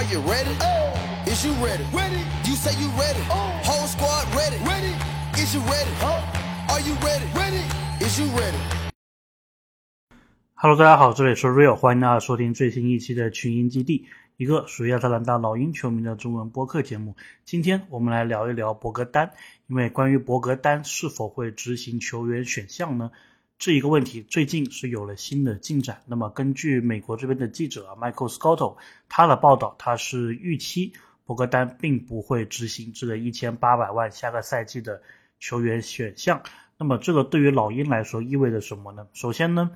Are you ready? Is you ready? Ready. You say you ready. Whole squad ready. Ready. Is you ready? Are you ready? Ready. Is you ready? Hello，大家好，这里是 Real，欢迎大家收听最新一期的群英基地，一个属于亚特兰大老鹰球迷的中文播客节目。今天我们来聊一聊博格丹，因为关于博格丹是否会执行球员选项呢，这一个问题最近是有了新的进展。那么根据美国这边的记者啊 Michael Scotto 他的报道，他是预期博格丹并不会执行这个一千八百万下个赛季的球员选项。那么这个对于老鹰来说意味着什么呢？首先呢。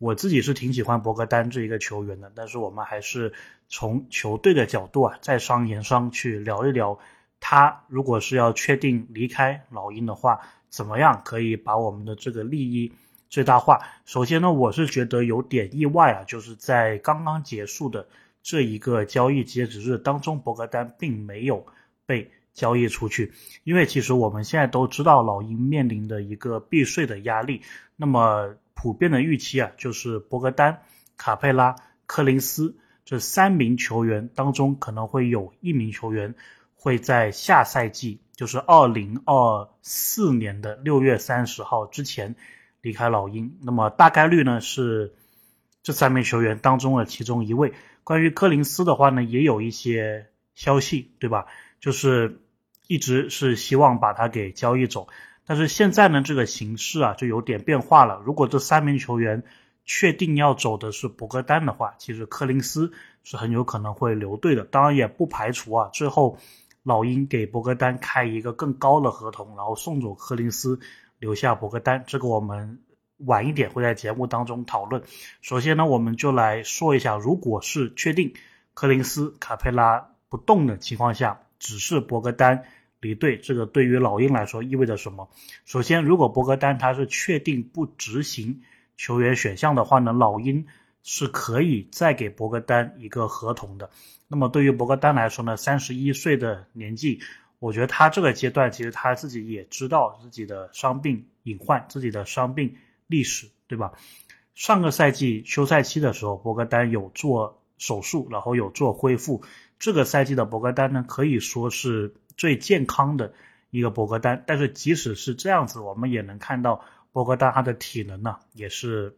我自己是挺喜欢博格丹这一个球员的，但是我们还是从球队的角度啊，在商言商去聊一聊，他如果是要确定离开老鹰的话，怎么样可以把我们的这个利益最大化？首先呢，我是觉得有点意外啊，就是在刚刚结束的这一个交易截止日当中，博格丹并没有被交易出去，因为其实我们现在都知道老鹰面临的一个避税的压力，那么。普遍的预期啊，就是博格丹、卡佩拉、柯林斯这三名球员当中，可能会有一名球员会在下赛季，就是二零二四年的六月三十号之前离开老鹰。那么大概率呢是这三名球员当中的其中一位。关于柯林斯的话呢，也有一些消息，对吧？就是一直是希望把他给交易走。但是现在呢，这个形势啊就有点变化了。如果这三名球员确定要走的是博格丹的话，其实柯林斯是很有可能会留队的。当然也不排除啊，最后老鹰给博格丹开一个更高的合同，然后送走柯林斯，留下博格丹。这个我们晚一点会在节目当中讨论。首先呢，我们就来说一下，如果是确定柯林斯、卡佩拉不动的情况下，只是博格丹。离队，这个对于老鹰来说意味着什么？首先，如果博格丹他是确定不执行球员选项的话呢，老鹰是可以再给博格丹一个合同的。那么对于博格丹来说呢，三十一岁的年纪，我觉得他这个阶段其实他自己也知道自己的伤病隐患，自己的伤病历史，对吧？上个赛季休赛期的时候，博格丹有做手术，然后有做恢复。这个赛季的博格丹呢，可以说是。最健康的一个博格丹，但是即使是这样子，我们也能看到博格丹他的体能呢也是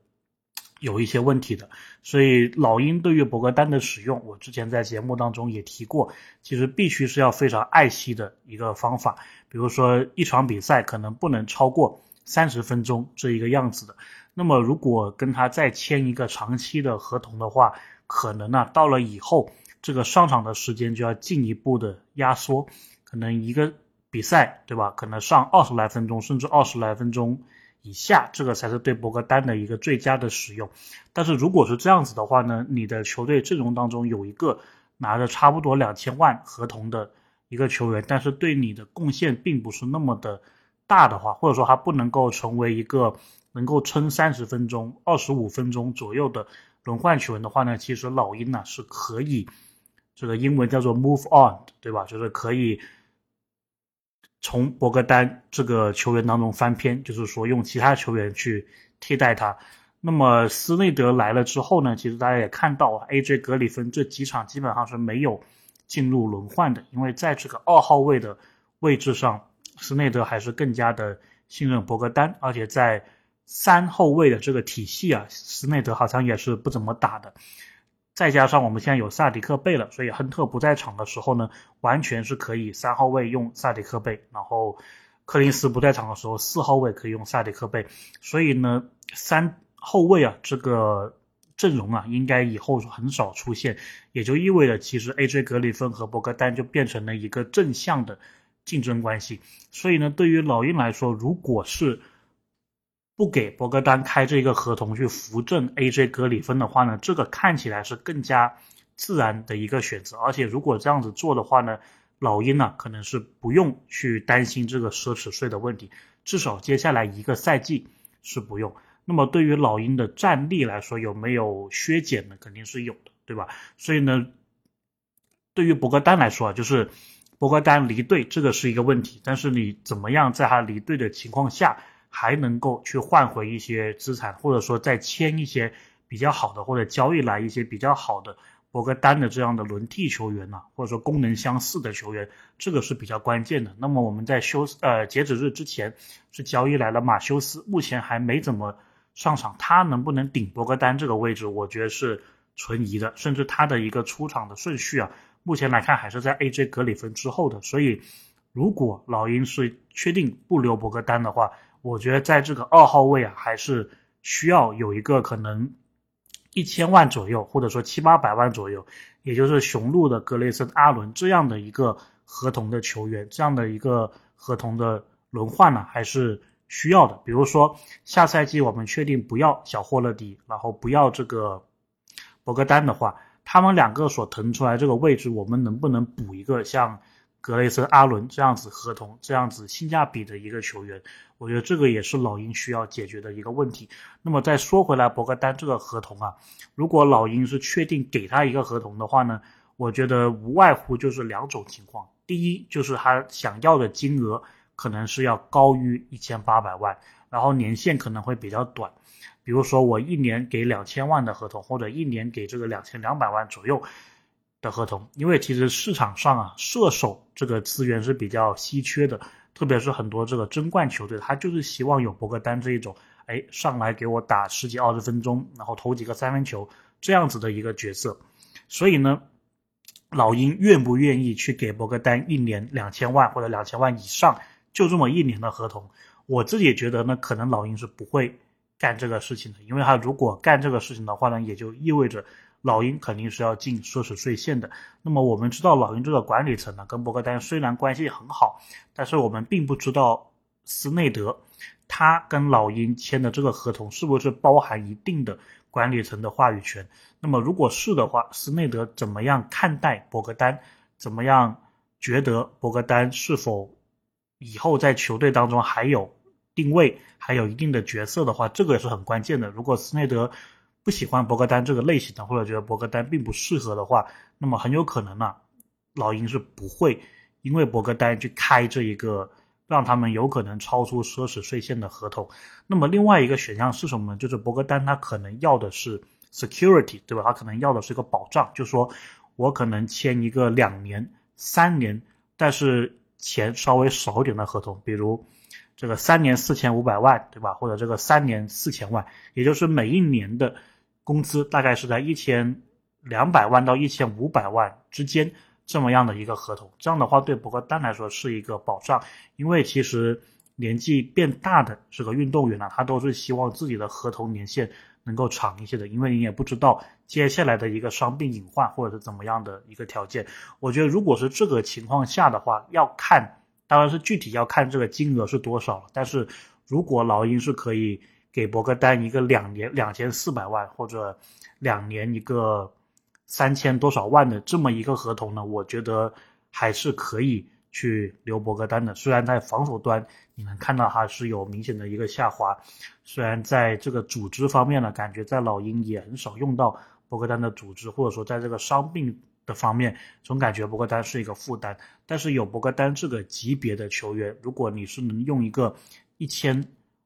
有一些问题的。所以老鹰对于博格丹的使用，我之前在节目当中也提过，其实必须是要非常爱惜的一个方法。比如说一场比赛可能不能超过三十分钟这一个样子的。那么如果跟他再签一个长期的合同的话，可能呢到了以后这个上场的时间就要进一步的压缩。可能一个比赛，对吧？可能上二十来分钟，甚至二十来分钟以下，这个才是对博格丹的一个最佳的使用。但是如果是这样子的话呢，你的球队阵容当中有一个拿着差不多两千万合同的一个球员，但是对你的贡献并不是那么的大的话，或者说他不能够成为一个能够撑三十分钟、二十五分钟左右的轮换球员的话呢，其实老鹰呢是可以，这个英文叫做 move on，对吧？就是可以。从博格丹这个球员当中翻篇，就是说用其他球员去替代他。那么斯内德来了之后呢，其实大家也看到啊，AJ 格里芬这几场基本上是没有进入轮换的，因为在这个二号位的位置上，斯内德还是更加的信任博格丹，而且在三后卫的这个体系啊，斯内德好像也是不怎么打的。再加上我们现在有萨迪克贝了，所以亨特不在场的时候呢，完全是可以三号位用萨迪克贝，然后柯林斯不在场的时候，四号位可以用萨迪克贝，所以呢，三后卫啊这个阵容啊，应该以后很少出现，也就意味着其实 AJ 格里芬和博格丹就变成了一个正向的竞争关系，所以呢，对于老鹰来说，如果是不给博格丹开这个合同去扶正 AJ 格里芬的话呢，这个看起来是更加自然的一个选择。而且如果这样子做的话呢，老鹰呢可能是不用去担心这个奢侈税的问题，至少接下来一个赛季是不用。那么对于老鹰的战力来说，有没有削减呢？肯定是有的，对吧？所以呢，对于博格丹来说啊，就是博格丹离队这个是一个问题，但是你怎么样在他离队的情况下？还能够去换回一些资产，或者说再签一些比较好的，或者交易来一些比较好的博格丹的这样的轮替球员呢，或者说功能相似的球员，这个是比较关键的。那么我们在休呃截止日之前是交易来了马修斯，目前还没怎么上场，他能不能顶博格丹这个位置，我觉得是存疑的。甚至他的一个出场的顺序啊，目前来看还是在 AJ 格里芬之后的。所以，如果老鹰是确定不留博格丹的话，我觉得在这个二号位啊，还是需要有一个可能。一千万左右，或者说七八百万左右，也就是雄鹿的格雷森·阿伦这样的一个合同的球员，这样的一个合同的轮换呢，还是需要的。比如说下赛季我们确定不要小霍勒迪，然后不要这个博格丹的话，他们两个所腾出来这个位置，我们能不能补一个像？格雷森·阿伦这样子合同，这样子性价比的一个球员，我觉得这个也是老鹰需要解决的一个问题。那么再说回来，博格丹这个合同啊，如果老鹰是确定给他一个合同的话呢，我觉得无外乎就是两种情况：第一，就是他想要的金额可能是要高于一千八百万，然后年限可能会比较短，比如说我一年给两千万的合同，或者一年给这个两千两百万左右。的合同，因为其实市场上啊，射手这个资源是比较稀缺的，特别是很多这个争冠球队，他就是希望有博格丹这一种，哎，上来给我打十几二十分钟，然后投几个三分球这样子的一个角色。所以呢，老鹰愿不愿意去给博格丹一年两千万或者两千万以上，就这么一年的合同？我自己觉得呢，可能老鹰是不会干这个事情的，因为他如果干这个事情的话呢，也就意味着。老鹰肯定是要进奢侈税线的。那么我们知道，老鹰这个管理层呢，跟博格丹虽然关系很好，但是我们并不知道斯内德他跟老鹰签的这个合同是不是包含一定的管理层的话语权。那么如果是的话，斯内德怎么样看待博格丹？怎么样觉得博格丹是否以后在球队当中还有定位，还有一定的角色的话，这个也是很关键的。如果斯内德，不喜欢博格丹这个类型的，或者觉得博格丹并不适合的话，那么很有可能呢，老鹰是不会因为博格丹去开这一个让他们有可能超出奢侈税线的合同。那么另外一个选项是什么呢？就是博格丹他可能要的是 security，对吧？他可能要的是一个保障，就是说我可能签一个两年、三年，但是钱稍微少一点的合同，比如。这个三年四千五百万，对吧？或者这个三年四千万，也就是每一年的工资大概是在一千两百万到一千五百万之间这么样的一个合同。这样的话，对博格丹来说是一个保障，因为其实年纪变大的这个运动员呢，他都是希望自己的合同年限能够长一些的，因为你也不知道接下来的一个伤病隐患或者是怎么样的一个条件。我觉得，如果是这个情况下的话，要看。当然是具体要看这个金额是多少了。但是如果老鹰是可以给博格丹一个两年两千四百万，或者两年一个三千多少万的这么一个合同呢，我觉得还是可以去留博格丹的。虽然在防守端你能看到他是有明显的一个下滑，虽然在这个组织方面呢，感觉在老鹰也很少用到博格丹的组织，或者说在这个伤病。的方面，总感觉博格丹是一个负担。但是有博格丹这个级别的球员，如果你是能用一个一千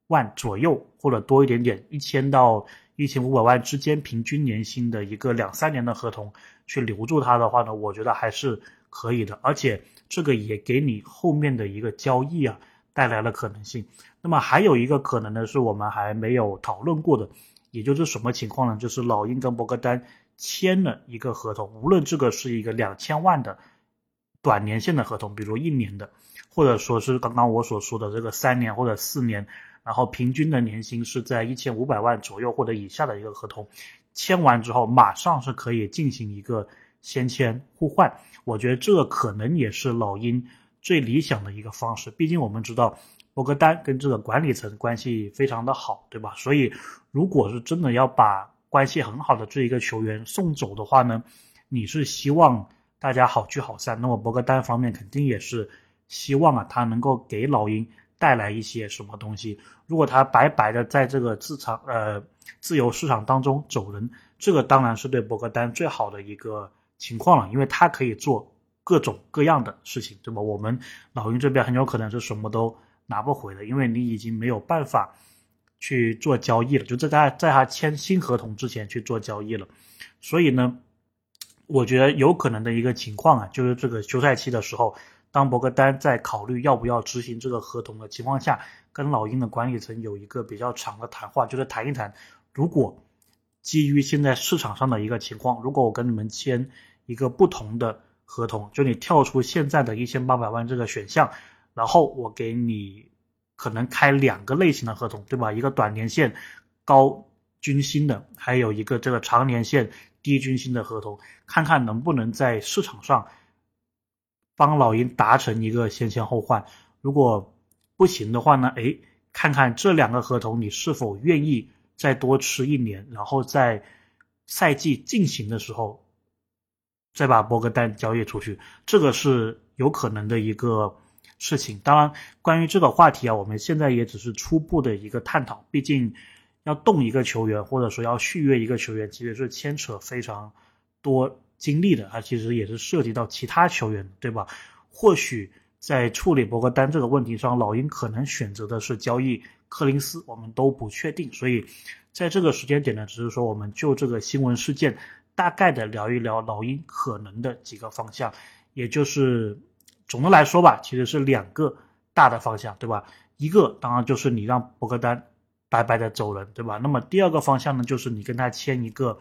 万左右或者多一点点，一千到一千五百万之间平均年薪的一个两三年的合同去留住他的话呢，我觉得还是可以的。而且这个也给你后面的一个交易啊带来了可能性。那么还有一个可能呢，是我们还没有讨论过的，也就是什么情况呢？就是老鹰跟博格丹。签了一个合同，无论这个是一个两千万的短年限的合同，比如一年的，或者说是刚刚我所说的这个三年或者四年，然后平均的年薪是在一千五百万左右或者以下的一个合同，签完之后马上是可以进行一个先签互换。我觉得这个可能也是老鹰最理想的一个方式。毕竟我们知道博格丹跟这个管理层关系非常的好，对吧？所以如果是真的要把关系很好的这一个球员送走的话呢，你是希望大家好聚好散。那么博格丹方面肯定也是希望啊，他能够给老鹰带来一些什么东西。如果他白白的在这个市场呃自由市场当中走人，这个当然是对博格丹最好的一个情况了，因为他可以做各种各样的事情，对吧？我们老鹰这边很有可能是什么都拿不回的，因为你已经没有办法。去做交易了，就在他在他签新合同之前去做交易了，所以呢，我觉得有可能的一个情况啊，就是这个休赛期的时候，当博格丹在考虑要不要执行这个合同的情况下，跟老鹰的管理层有一个比较长的谈话，就是谈一谈，如果基于现在市场上的一个情况，如果我跟你们签一个不同的合同，就你跳出现在的一千八百万这个选项，然后我给你可能开两个类型的合同，对吧？一个短年限高军薪的，还有一个这个长年限。低军薪的合同，看看能不能在市场上帮老鹰达成一个先签后换。如果不行的话呢？哎，看看这两个合同你是否愿意再多吃一年，然后在赛季进行的时候再把博格丹交易出去，这个是有可能的一个事情。当然，关于这个话题啊，我们现在也只是初步的一个探讨，毕竟。要动一个球员，或者说要续约一个球员，其实是牵扯非常多经历的，它其实也是涉及到其他球员，对吧？或许在处理博格丹这个问题上，老鹰可能选择的是交易柯林斯，我们都不确定。所以在这个时间点呢，只是说我们就这个新闻事件大概的聊一聊老鹰可能的几个方向，也就是总的来说吧，其实是两个大的方向，对吧？一个当然就是你让博格丹。白白的走人，对吧？那么第二个方向呢，就是你跟他签一个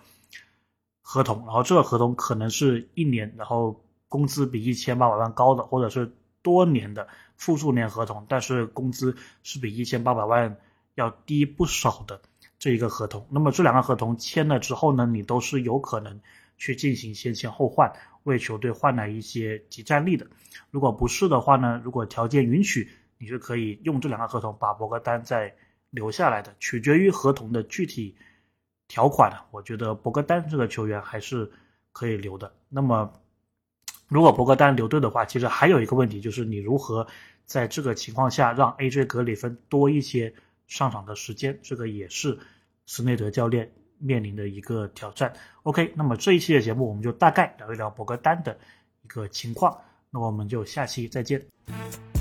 合同，然后这个合同可能是一年，然后工资比一千八百万高的，或者是多年的复数年合同，但是工资是比一千八百万要低不少的这一个合同。那么这两个合同签了之后呢，你都是有可能去进行先签后换，为球队换来一些即战力的。如果不是的话呢，如果条件允许，你是可以用这两个合同把博格丹再。留下来的取决于合同的具体条款，我觉得博格丹这个球员还是可以留的。那么，如果博格丹留队的话，其实还有一个问题就是你如何在这个情况下让 AJ 格里芬多一些上场的时间，这个也是斯内德教练面临的一个挑战。OK，那么这一期的节目我们就大概聊一聊博格丹的一个情况，那我们就下期再见。